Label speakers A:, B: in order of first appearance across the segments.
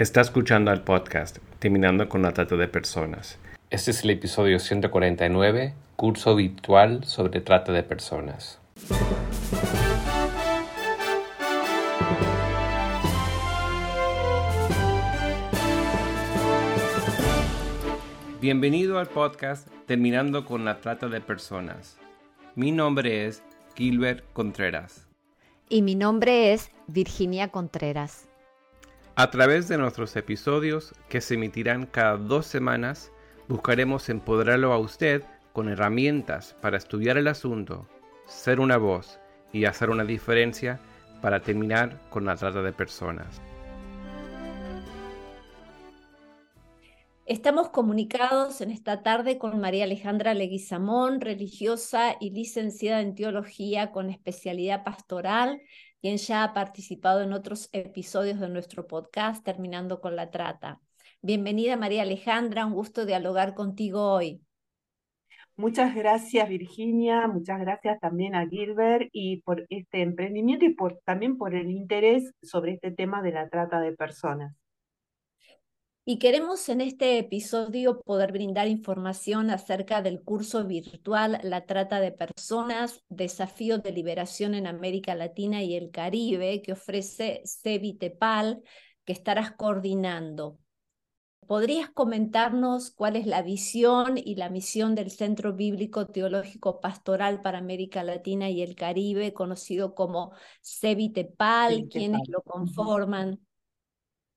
A: Está escuchando el podcast Terminando con la Trata de Personas. Este es el episodio 149, curso virtual sobre trata de personas. Bienvenido al podcast Terminando con la Trata de Personas. Mi nombre es Gilbert Contreras.
B: Y mi nombre es Virginia Contreras.
A: A través de nuestros episodios, que se emitirán cada dos semanas, buscaremos empoderarlo a usted con herramientas para estudiar el asunto, ser una voz y hacer una diferencia para terminar con la trata de personas.
B: Estamos comunicados en esta tarde con María Alejandra Leguizamón, religiosa y licenciada en teología con especialidad pastoral, quien ya ha participado en otros episodios de nuestro podcast Terminando con la Trata. Bienvenida María Alejandra, un gusto dialogar contigo hoy.
C: Muchas gracias Virginia, muchas gracias también a Gilbert y por este emprendimiento y por, también por el interés sobre este tema de la trata de personas.
B: Y queremos en este episodio poder brindar información acerca del curso virtual La trata de personas, desafío de liberación en América Latina y el Caribe que ofrece Cevitepal, que estarás coordinando. ¿Podrías comentarnos cuál es la visión y la misión del Centro Bíblico Teológico Pastoral para América Latina y el Caribe, conocido como Cevitepal, quiénes lo conforman?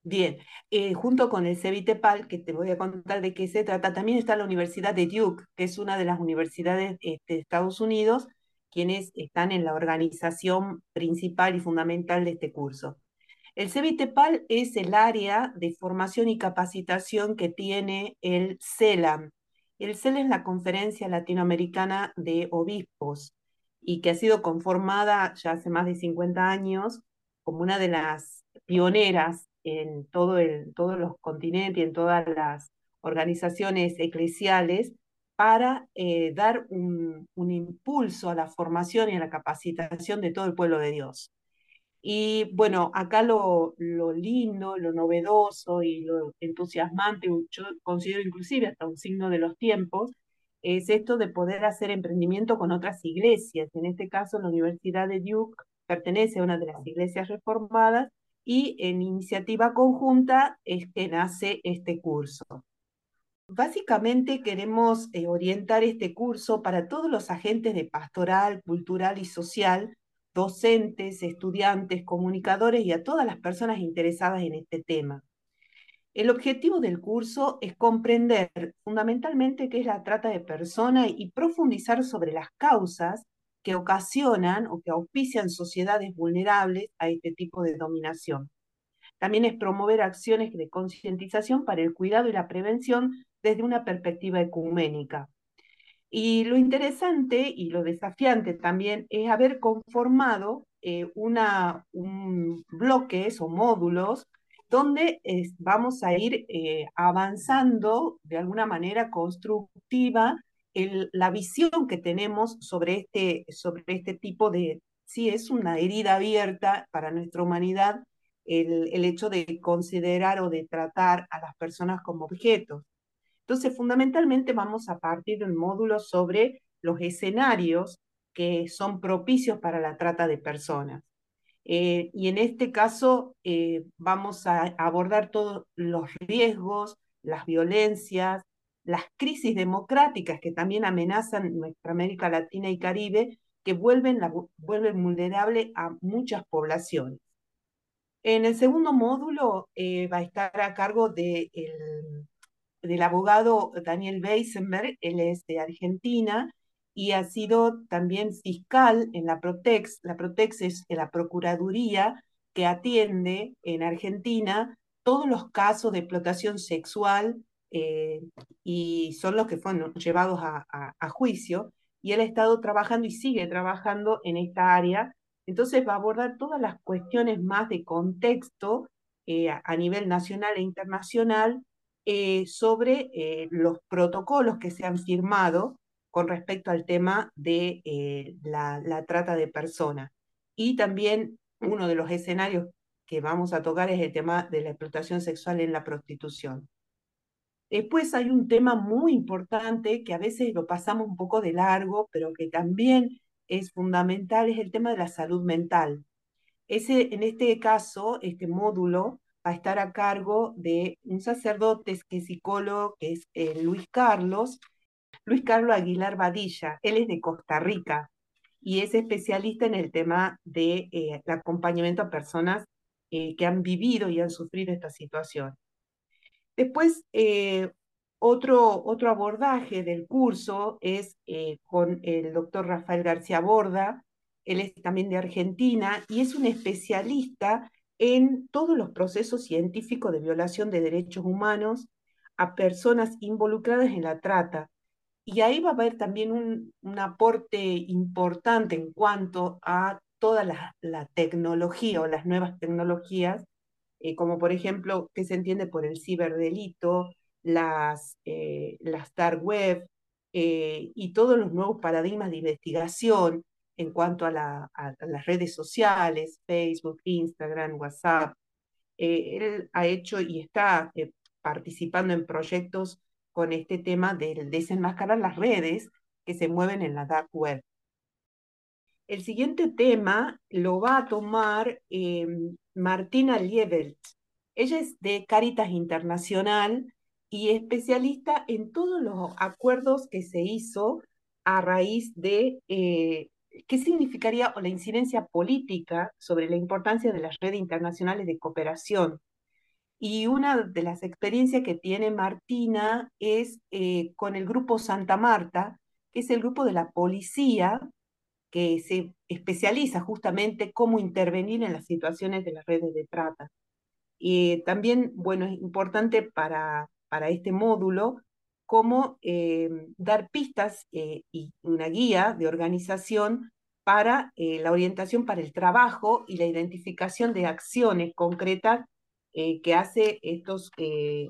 C: Bien, eh, junto con el CEVITEPAL, que te voy a contar de qué se trata, también está la Universidad de Duke, que es una de las universidades este, de Estados Unidos, quienes están en la organización principal y fundamental de este curso. El CEVITEPAL es el área de formación y capacitación que tiene el CELAM. El CELAM es la Conferencia Latinoamericana de Obispos y que ha sido conformada ya hace más de 50 años como una de las pioneras en todo el, todos los continentes y en todas las organizaciones eclesiales para eh, dar un, impulso a la formación y a la capacitación de todo el pueblo de Dios. Y bueno, acá lo, lo lindo, lo novedoso y lo entusiasmante, yo considero inclusive hasta un signo de los tiempos, es esto de poder hacer emprendimiento con otras iglesias. En este caso, la Universidad de Duke pertenece a una de las iglesias reformadas y en iniciativa conjunta es que nace este curso. Básicamente queremos eh, orientar este curso para todos los agentes de pastoral, cultural y social, docentes, estudiantes, comunicadores y a todas las personas interesadas en este tema. El objetivo del curso es comprender fundamentalmente qué es la trata de personas y profundizar sobre las causas que ocasionan o que auspician sociedades vulnerables a este tipo de dominación. También es promover acciones de concientización para el cuidado y la prevención desde una perspectiva ecuménica. Y lo interesante y lo desafiante también es haber conformado eh, una, un bloques o módulos donde vamos a ir eh, avanzando de alguna manera constructiva la visión que tenemos sobre este, sobre este tipo de, sí, es una herida abierta para nuestra humanidad el, el hecho de considerar o de tratar a las personas como objetos. Entonces, fundamentalmente vamos a partir de módulo sobre los escenarios que son propicios para la trata de personas. Eh, y en este caso eh, vamos a abordar todos los riesgos, las violencias, las crisis democráticas que también amenazan nuestra América Latina y Caribe, que vuelven, la, vuelven vulnerable a muchas poblaciones. En el segundo módulo eh, va a estar a cargo de del abogado Daniel Weisenberg, él es de Argentina y ha sido también fiscal en la Protex. La Protex es la Procuraduría que atiende en Argentina todos los casos de explotación sexual eh, y son los que fueron llevados a, juicio, y él ha estado trabajando y sigue trabajando en esta área. Entonces va a abordar todas las cuestiones más de contexto eh, a nivel nacional e internacional eh, sobre los protocolos que se han firmado con respecto al tema de la, la, trata de personas. Y también uno de los escenarios que vamos a tocar es el tema de la explotación sexual en la prostitución. Después hay un tema muy importante que a veces lo pasamos un poco de largo, pero que también es fundamental, es el tema de la salud mental. En este caso, este módulo va a estar a cargo de un sacerdote que psicólogo, que es eh, Luis Carlos, Luis Carlos Aguilar Badilla. Él es de Costa Rica y es especialista en el tema de eh, acompañamiento a personas eh, que han vivido y han sufrido esta situación. Después, otro, otro abordaje del curso es con el doctor Rafael García Borda, él es también de Argentina y es un especialista en todos los procesos científicos de violación de derechos humanos a personas involucradas en la trata. Y ahí va a haber también un, aporte importante en cuanto a toda la, tecnología o las nuevas tecnologías, eh, como por ejemplo, que se entiende por el ciberdelito, las, eh, las dark web eh, y todos los nuevos paradigmas de investigación en cuanto a, las redes sociales, Facebook, Instagram, WhatsApp. Eh, él ha hecho y está participando en proyectos con este tema de desenmascarar las redes que se mueven en la dark web. El siguiente tema lo va a tomar em, Martina Liebelt. Ella es de Caritas Internacional y especialista en todos los acuerdos que se hizo a raíz de eh, ¿qué significaría la incidencia política sobre la importancia de las redes internacionales de cooperación? Y una de las experiencias que tiene Martina es eh, con el grupo Santa Marta, que es el grupo de la policía que se especializa justamente cómo intervenir en las situaciones de las redes de trata. Y también, bueno, es importante para, para este módulo cómo eh, dar pistas eh, y una guía de organización para eh, la orientación para el trabajo y la identificación de acciones concretas que hace estos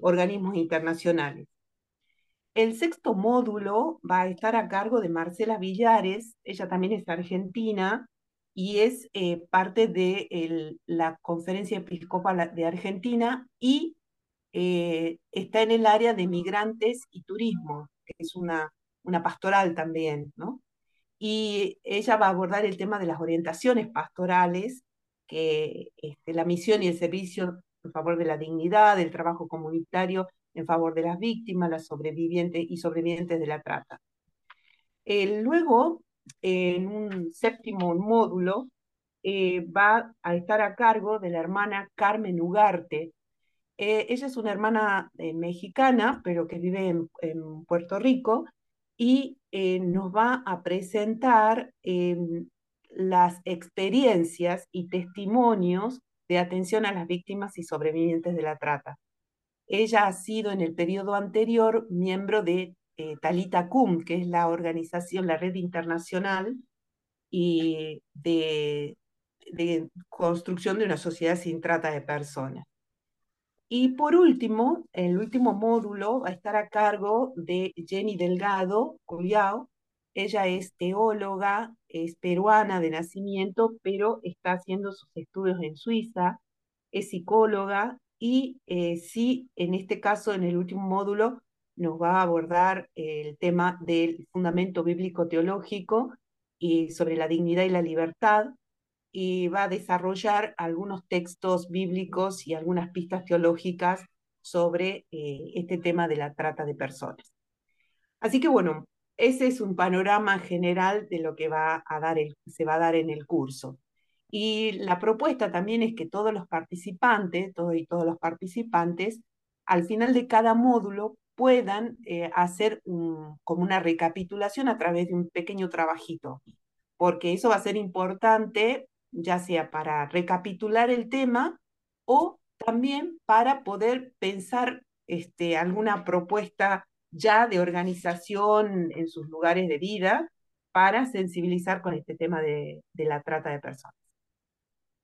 C: organismos internacionales. El sexto módulo va a estar a cargo de Marcela Villares, ella también es argentina y es parte de la Conferencia Episcopal de Argentina y eh, está en el área de migrantes y turismo, que es una, una pastoral también, ¿no? Y ella va a abordar el tema de las orientaciones pastorales, que este, la misión y el servicio en favor de la dignidad, del trabajo comunitario, en favor de las víctimas, las sobrevivientes y sobrevivientes de la trata. Eh, luego, en un séptimo módulo, eh, va a estar a cargo de la hermana Carmen Ugarte, eh, ella es una hermana mexicana, pero que vive en, Puerto Rico, y nos va a presentar em, las experiencias y testimonios de atención a las víctimas y sobrevivientes de la trata. Ella ha sido en el periodo anterior miembro de Talita Cum, que es la organización, la red internacional y de construcción de una sociedad sin trata de personas. Y por último, el último módulo va a estar a cargo de Jenny Delgado Culiao. Ella es teóloga, es peruana de nacimiento, pero está haciendo sus estudios en Suiza, es psicóloga y eh, sí, en este caso, en el último módulo, nos va a abordar el tema del fundamento bíblico teológico y sobre la dignidad y la libertad, y va a desarrollar algunos textos bíblicos y algunas pistas teológicas sobre eh, este tema de la trata de personas. Así que bueno, ese es un panorama general de lo que va a dar se va a dar en el curso. Y la propuesta también es que todos los participantes, todos y todos los participantes, al final de cada módulo puedan eh, hacer como una recapitulación a través de un pequeño trabajito, porque eso va a ser importante ya sea para recapitular el tema o también para poder pensar este, alguna propuesta ya de organización en sus lugares de vida para sensibilizar con este tema de, la trata de personas.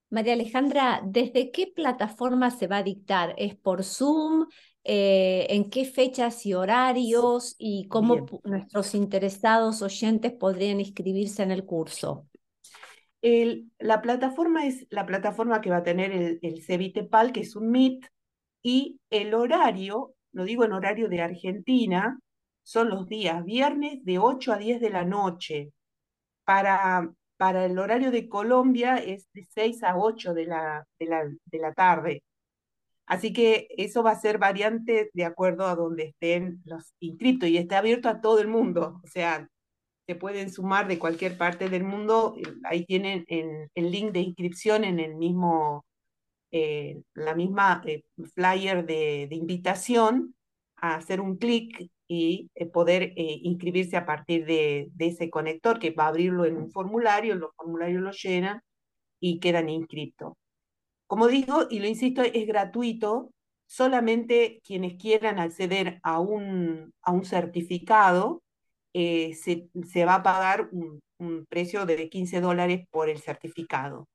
B: María Alejandra, ¿desde qué plataforma se va a dictar? ¿Es por Zoom? Eh, ¿En qué fechas y horarios? ¿Y cómo nuestros interesados oyentes podrían inscribirse en el curso?
C: la plataforma es la plataforma que va a tener el, el Cevitepal, que es un Meet, y el horario, lo digo en horario de Argentina, son los días viernes de 8 a 10 de la noche. Para, para el horario de Colombia es de 6 a 8 de la, de la, de la tarde. Así que eso va a ser variante de acuerdo a donde estén los inscriptos y está abierto a todo el mundo. O sea, se pueden sumar de cualquier parte del mundo. Ahí tienen el link de inscripción en el mismo, eh, la misma eh, flyer de, invitación, a hacer un clic y eh, poder inscribirse a partir de, de, ese conector que va a abrirlo en un formulario, los formularios lo llenan y quedan inscritos. Como digo, y lo insisto, es gratuito, solamente quienes quieran acceder a un, a un certificado eh, se, se, va a pagar un, precio de 15 dólares por el certificado.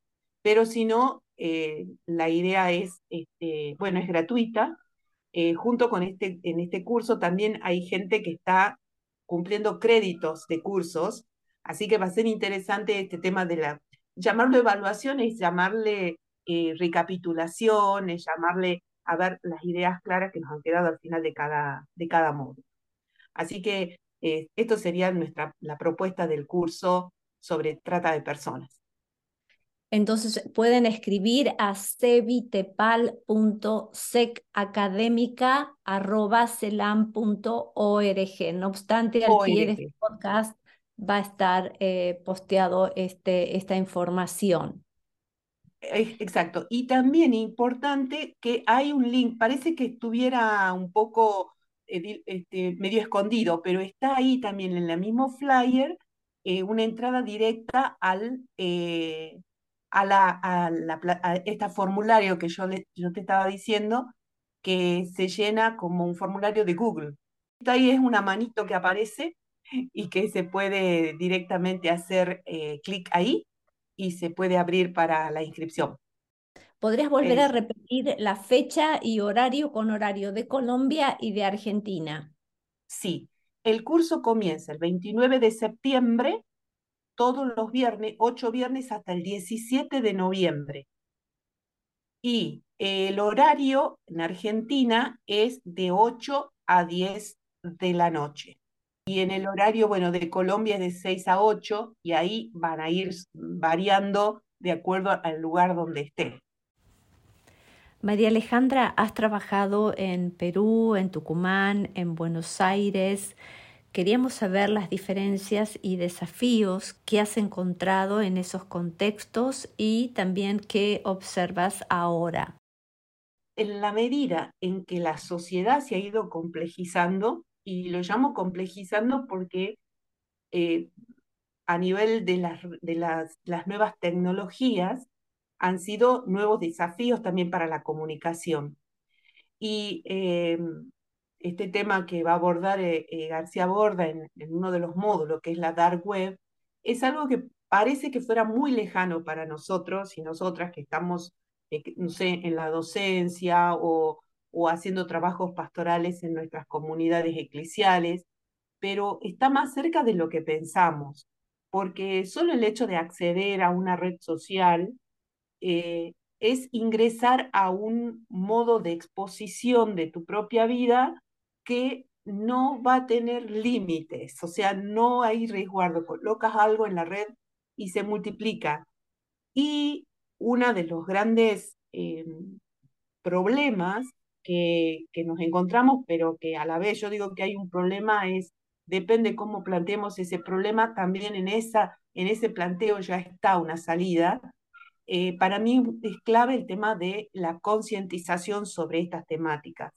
C: Pero si no, eh, la idea es, este, bueno, es gratuita. Eh, junto con este, en este curso también hay gente que está cumpliendo créditos de cursos, así que va a ser interesante este tema de la, llamarlo evaluación llamarle recapitulación, es llamarle a ver las ideas claras que nos han quedado al final de cada, de cada módulo. Así que eh, esto sería nuestra, la propuesta del curso sobre trata de personas.
B: Entonces pueden escribir a cevitepal.secacadémica.celam.org. No obstante, al pie de este podcast va a estar eh, posteado este, esta información.
C: Exacto. Y también importante que hay un link, parece que estuviera un poco este, medio escondido, pero está ahí también en el mismo flyer eh, una entrada directa al, eh, a, la, a, la, este formulario que yo, le, yo te estaba diciendo, que se llena como un formulario de Google. Ahí es una manito que aparece y que se puede directamente hacer eh, clic ahí y se puede abrir para la inscripción.
B: ¿Podrías volver a repetir la fecha y horario con horario de Colombia y de Argentina?
C: Sí, el curso comienza el 29 de septiembre, todos los viernes, ocho viernes hasta el 17 de noviembre. Y el horario en Argentina es de 8 a 10 de la noche. Y en el horario, bueno, de Colombia es de 6 a 8 y ahí van a ir variando de acuerdo al lugar donde estén.
B: María Alejandra, has trabajado en Perú, en Tucumán, en Buenos Aires. Queríamos saber las diferencias y desafíos que has encontrado en esos contextos y también qué observas ahora.
C: En la medida en que la sociedad se ha ido complejizando, y lo llamo complejizando porque eh, a nivel de, las, de las, las nuevas tecnologías, han sido nuevos desafíos también para la comunicación. Y eh, este tema que va a abordar eh, eh, García Borda en, uno de los módulos, que es la Dark Web, es algo que parece que fuera muy lejano para nosotros y nosotras que estamos, no sé, en la docencia o, o haciendo trabajos pastorales en nuestras comunidades eclesiales, pero está más cerca de lo que pensamos, porque solo el hecho de acceder a una red social eh, es ingresar a un modo de exposición de tu propia vida que no va a tener límites, o sea, no hay resguardo, colocas algo en la red y se multiplica. Y uno de los grandes eh, problemas que, que, nos encontramos, pero que a la vez yo digo que hay un problema, es, depende cómo planteemos ese problema, también en, esa, en ese planteo ya está una salida, eh, para mí es clave el tema de la concientización sobre estas temáticas.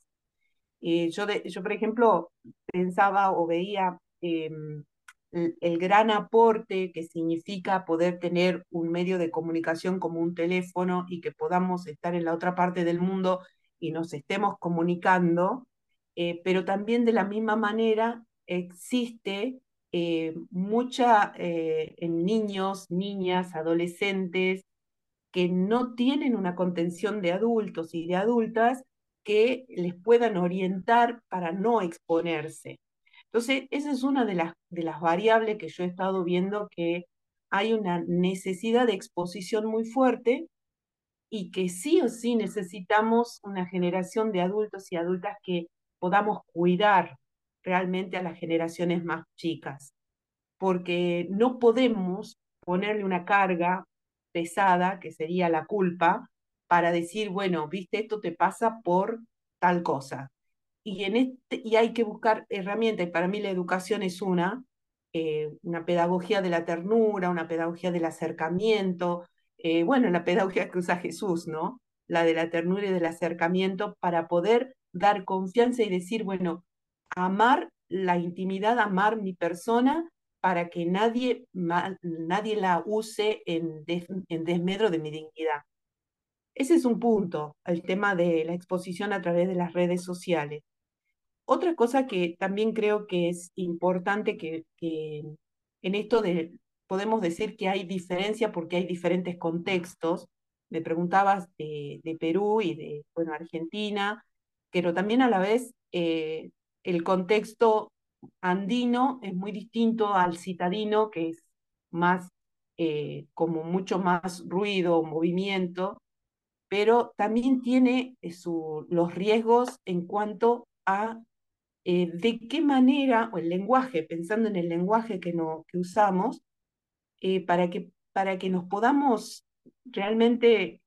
C: Eh, yo, yo, por ejemplo, pensaba o veía em, el, gran aporte que significa poder tener un medio de comunicación como un teléfono y que podamos estar en la otra parte del mundo y nos estemos comunicando, eh, pero también de la misma manera existe mucha en niños, niñas, adolescentes, que no tienen una contención de adultos y de adultas que les puedan orientar para no exponerse. Entonces, esa es una de las, de las variables que yo he estado viendo que hay una necesidad de exposición muy fuerte y que sí o sí necesitamos una generación de adultos y adultas que podamos cuidar realmente a las generaciones más chicas, porque no podemos ponerle una carga pesada, que sería la culpa, para decir, bueno, viste, esto te pasa por tal cosa. Y, en este, y hay que buscar herramientas, y para mí la educación es una, eh, una pedagogía de la ternura, una pedagogía del acercamiento, eh, bueno, la pedagogía que usa Jesús, ¿no? La de la ternura y del acercamiento para poder dar confianza y decir, bueno, amar la intimidad, amar mi persona para que nadie, nadie la use en, en desmedro de mi dignidad. Ese es un punto, el tema de la exposición a través de las redes sociales. Otra cosa que también creo que es importante que, en esto de, podemos decir que hay diferencia porque hay diferentes contextos. Me preguntabas de, Perú y de, Argentina, pero también a la vez eh, el contexto andino es muy distinto al citadino, que es más, eh, como mucho más ruido, movimiento, pero también tiene eh, los riesgos en cuanto a de qué manera, o el lenguaje, pensando en el lenguaje que, no, que usamos, para, que, para que nos podamos realmente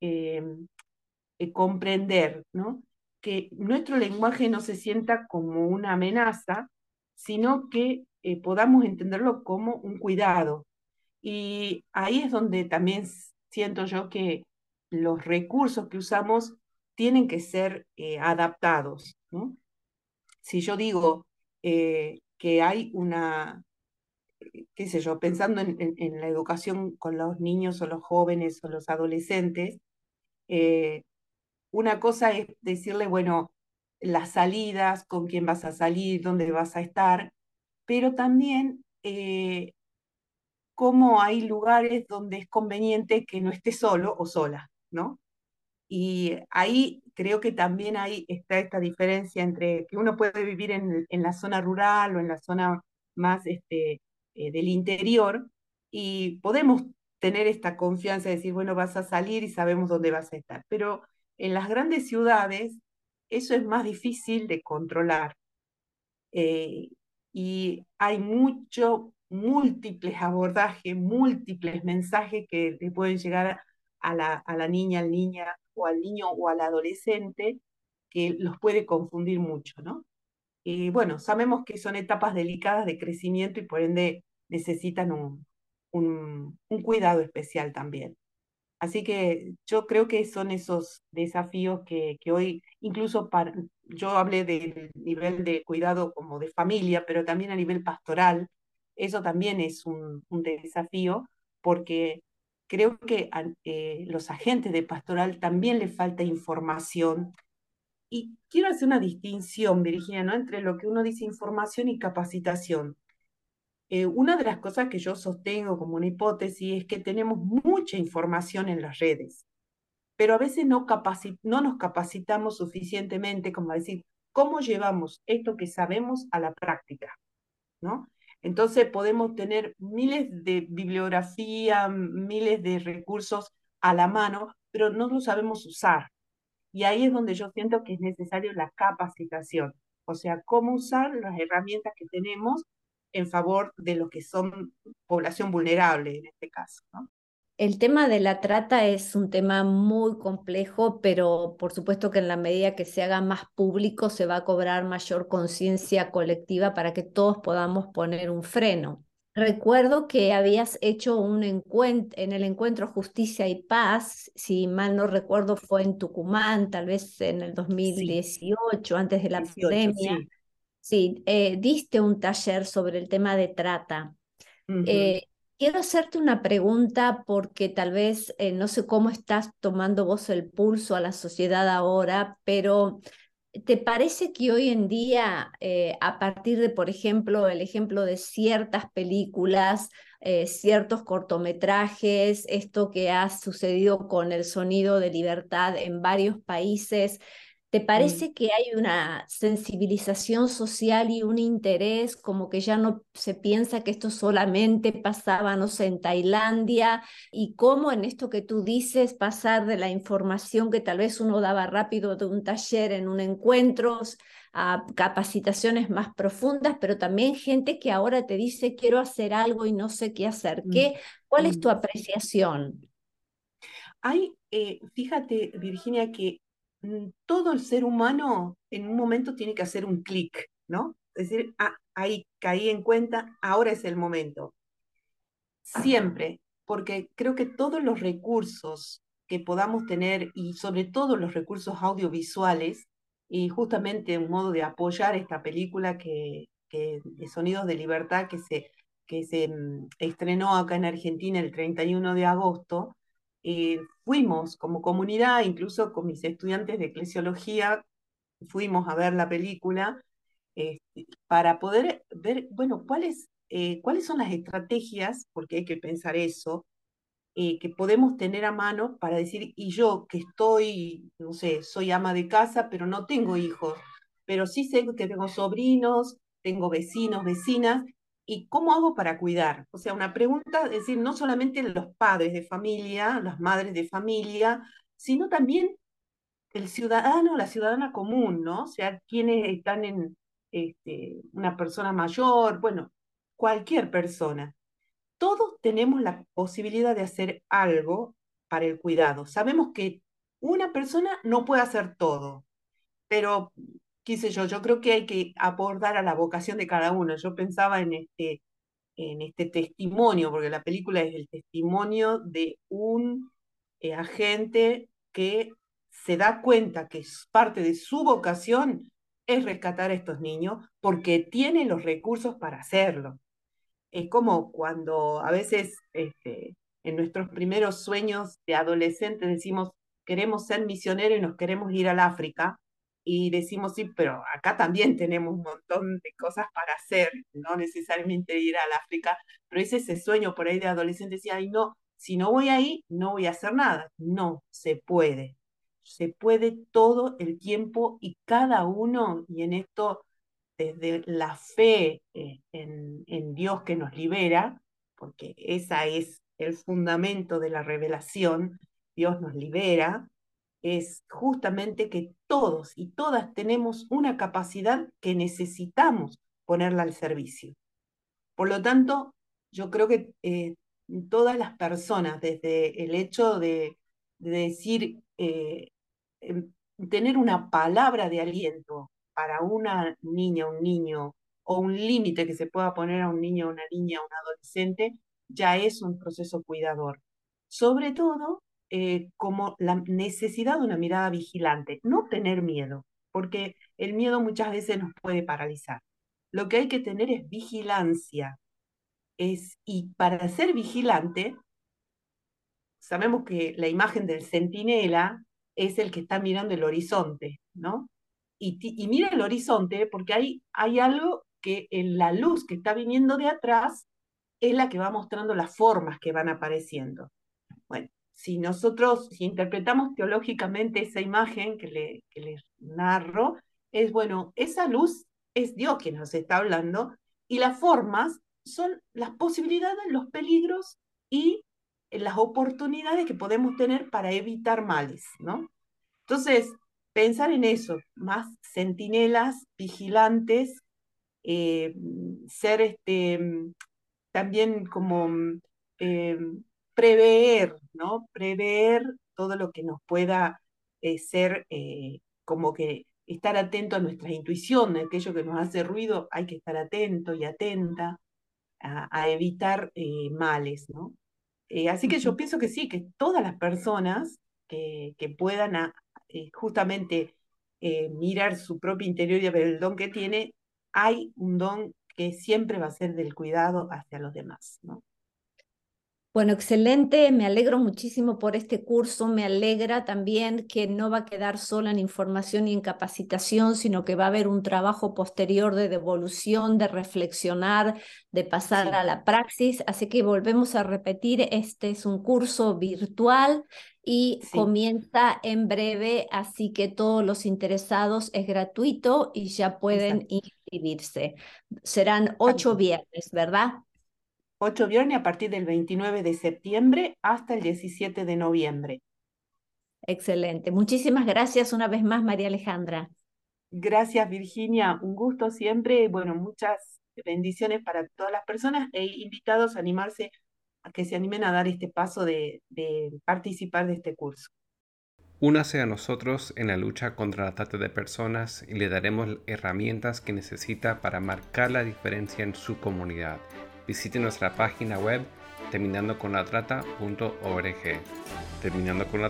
C: comprender, ¿no? que nuestro lenguaje no se sienta como una amenaza, sino que eh, podamos entenderlo como un cuidado. Y ahí es donde también siento yo que los recursos que usamos tienen que ser eh, adaptados. Si yo digo eh, que hay una, qué sé yo, pensando en, la educación con los niños o los jóvenes o los adolescentes, una cosa es decirle, bueno, las salidas, con quién vas a salir, dónde vas a estar, pero también eh, cómo hay lugares donde es conveniente que no esté solo o sola, ¿no? Y ahí creo que también ahí está esta diferencia entre que uno puede vivir en, en la zona rural o en la zona más este, eh, del interior y podemos tener esta confianza de decir, bueno, vas a salir y sabemos dónde vas a estar. Pero en las grandes ciudades eso es más difícil de controlar. Eh, y hay mucho, múltiples abordajes, múltiples mensajes que le pueden llegar a la, a la niña, al niña o al niño o al adolescente que los puede confundir mucho, ¿no? Y bueno, sabemos que son etapas delicadas de crecimiento y por ende necesitan un, un, un cuidado especial también. Así que yo creo que son esos desafíos que, que hoy, incluso para, yo hablé del nivel de cuidado como de familia, pero también a nivel pastoral, eso también es un, un desafío porque creo que a eh, los agentes de pastoral también les falta información. Y quiero hacer una distinción, Virginia, ¿no? entre lo que uno dice información y capacitación. Eh, una de las cosas que yo sostengo como una hipótesis es que tenemos mucha información en las redes, pero a veces no, no nos capacitamos suficientemente como a decir, ¿cómo llevamos esto que sabemos a la práctica? ¿No? Entonces podemos tener miles de bibliografía, miles de recursos a la mano, pero no lo sabemos usar. Y ahí es donde yo siento que es necesario la capacitación, o sea, cómo usar las herramientas que tenemos en favor de los que son población vulnerable en este caso.
B: El tema de la trata es un tema muy complejo, pero por supuesto que en la medida que se haga más público se va a cobrar mayor conciencia colectiva para que todos podamos poner un freno. Recuerdo que habías hecho un encuentro en el encuentro Justicia y Paz, si mal no recuerdo fue en Tucumán, tal vez en el 2018, antes de la pandemia. Sí, eh, diste un taller sobre el tema de trata. Eh, quiero hacerte una pregunta porque tal vez eh, no sé cómo estás tomando vos el pulso a la sociedad ahora, pero ¿te parece que hoy en día, a partir de, por ejemplo, el ejemplo de ciertas películas, ciertos cortometrajes, esto que ha sucedido con el sonido de libertad en varios países, ¿Te mm. parece que hay una sensibilización social y un interés como que ya no se piensa que esto solamente pasaba, no sé, en Tailandia? Y cómo en esto que tú dices, pasar de la información que tal vez uno daba rápido de un taller en un encuentro a capacitaciones más profundas, pero también gente que ahora te dice quiero hacer algo y no sé qué hacer. Mm, ¿Qué, ¿Cuál es tu mm. apreciación?
C: Hay, eh, fíjate, Virginia, que todo el ser humano en un momento tiene que hacer un clic, ¿no? Es decir, ah, ahí caí en cuenta, ahora es el momento. Siempre, porque creo que todos los recursos que podamos tener y sobre todo los recursos audiovisuales, y justamente un modo de apoyar esta película que, que de Sonidos de Libertad que se, que se mm, estrenó acá en Argentina el 31 de agosto, eh, fuimos como comunidad, incluso con mis estudiantes de eclesiología, fuimos a ver la película este, para poder ver, bueno, cuáles, eh, cuáles son las estrategias, porque hay que pensar eso, eh, que podemos tener a mano para decir, y yo que estoy, no sé, soy ama de casa, pero no tengo hijos, pero sí sé que tengo sobrinos, tengo vecinos, vecinas, ¿Y cómo hago para cuidar? O sea, una pregunta, es decir, no solamente los padres de familia, las madres de familia, sino también el ciudadano, la ciudadana común, ¿no? O sea, quienes están en este, una persona mayor, bueno, cualquier persona. Todos tenemos la posibilidad de hacer algo para el cuidado. Sabemos que una persona no puede hacer todo, pero qué yo, yo creo que hay que abordar a la vocación de cada uno. Yo pensaba en este, en este testimonio, porque la película es el testimonio de un eh, agente que se da cuenta que parte de su vocación es rescatar a estos niños porque tiene los recursos para hacerlo. Es como cuando a veces este, en nuestros primeros sueños de adolescente decimos queremos ser misioneros y nos queremos ir al África y decimos, sí, pero acá también tenemos un montón de cosas para hacer, no necesariamente ir al África, pero es ese sueño por ahí de adolescente, decía, ay, no, si no voy ahí, no voy a hacer nada. No, se puede. Se puede todo el tiempo y cada uno, y en esto, desde la fe eh, en, en Dios que nos libera, porque esa es el fundamento de la revelación, Dios nos libera, es justamente que todos y todas tenemos una capacidad que necesitamos ponerla al servicio. Por lo tanto, yo creo que eh, todas las personas, desde el hecho de, decir, eh, em, tener una palabra de aliento para una niña, un niño, o un límite que se pueda poner a un niño, una niña, un adolescente, ya es un proceso cuidador. Sobre todo eh, como la necesidad de una mirada vigilante, no tener miedo, porque el miedo muchas veces nos puede paralizar. Lo que hay que tener es vigilancia. Es, y para ser vigilante, sabemos que la imagen del centinela es el que está mirando el horizonte, ¿no? Y, y mira el horizonte porque hay, hay algo que en la luz que está viniendo de atrás es la que va mostrando las formas que van apareciendo. Bueno, si nosotros, si interpretamos teológicamente esa imagen que, le, que les narro, es bueno, esa luz es Dios quien nos está hablando y las formas son las posibilidades, los peligros y las oportunidades que podemos tener para evitar males, ¿no? Entonces, pensar en eso, más centinelas, vigilantes, eh, ser este, también como eh, prever, ¿no? Prever todo lo que nos pueda eh, ser eh, como que estar atento a nuestra intuición, aquello que nos hace ruido, hay que estar atento y atenta a, evitar eh, males, ¿no? así que yo pienso que sí, que todas las personas que, que puedan justamente mirar su propio interior y ver el don que tiene, hay un don que siempre va a ser del cuidado hacia los demás, ¿no?
B: Bueno, excelente, me alegro muchísimo por este curso, me alegra también que no va a quedar sola en información y en capacitación, sino que va a haber un trabajo posterior de devolución, de reflexionar, de pasar a la praxis, así que volvemos a repetir, este es un curso virtual y comienza en breve, así que todos los interesados es gratuito y ya pueden inscribirse. Serán ocho viernes, ¿verdad?
C: Ocho viernes a partir del 29 de septiembre hasta el 17 de noviembre.
B: Excelente. Muchísimas gracias una vez más, María Alejandra.
C: Gracias, Virginia. Un gusto siempre. Bueno, muchas bendiciones para todas las personas e invitados a animarse, a que se animen a dar este paso de, de participar de este curso.
A: Únase a nosotros en la lucha contra la trata de personas y le daremos herramientas que necesita para marcar la diferencia en su comunidad visite nuestra página web terminando con la terminando con la